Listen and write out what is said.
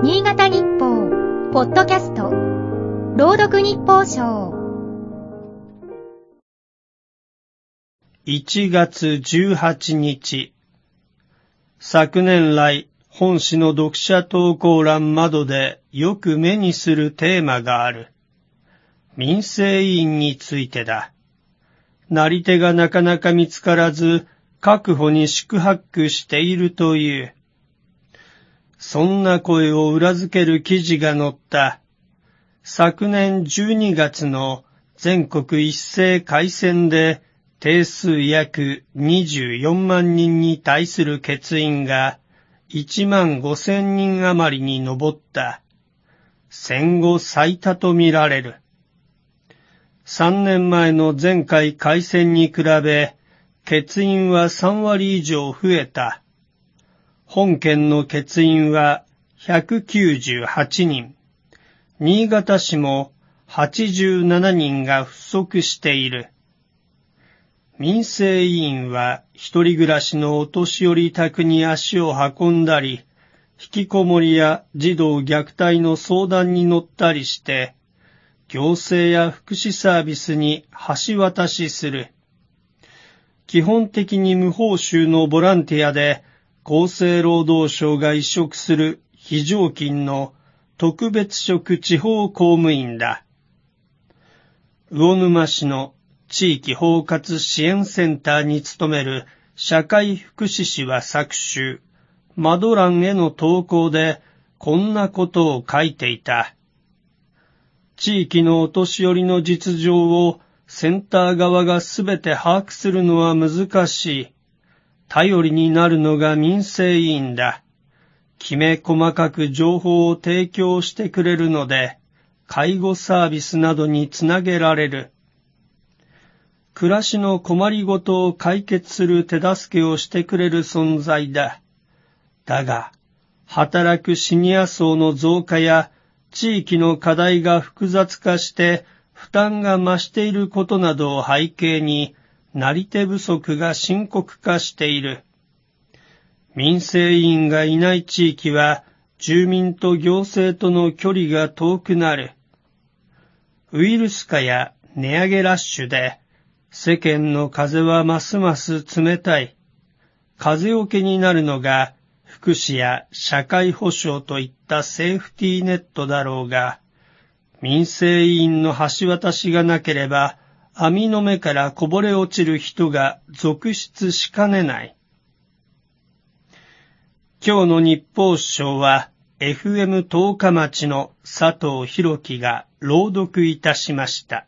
新潟日報、ポッドキャスト、朗読日報賞。1月18日昨年来本誌の読者投稿欄窓でよく目にするテーマがある。民生委員についてだ。なり手がなかなか見つからず、確保に宿泊しているという。そんな声を裏付ける記事が載った。昨年12月の全国一斉改選で定数約24万人に対する欠員が1万5千人余りに上った。戦後最多とみられる。3年前の前回改選に比べ、欠員は3割以上増えた。本県の欠員は198人。新潟市も87人が不足している。民生委員は一人暮らしのお年寄り宅に足を運んだり、引きこもりや児童虐待の相談に乗ったりして、行政や福祉サービスに橋渡しする。基本的に無報酬のボランティアで厚生労働省が移植する非常勤の特別職地方公務員だ。魚沼市の地域包括支援センターに勤める社会福祉士は昨週、マド欄への投稿でこんなことを書いていた。地域のお年寄りの実情をセンター側がすべて把握するのは難しい。頼りになるのが民生委員だ。きめ細かく情報を提供してくれるので、介護サービスなどにつなげられる。暮らしの困りごとを解決する手助けをしてくれる存在だ。だが、働くシニア層の増加や地域の課題が複雑化して負担が増していることなどを背景に、なり手不足が深刻化している。民生委員がいない地域は、住民と行政との距離が遠くなる。ウイルス化や値上げラッシュで、世間の風はますます冷たい。風よけになるのが、福祉や社会保障といったセーフティーネットだろうが、民生委員の橋渡しがなければ、網の目からこぼれ落ちる人が続出しかねない。今日の日報賞は、FM 十日町の佐藤博樹が朗読いたしました。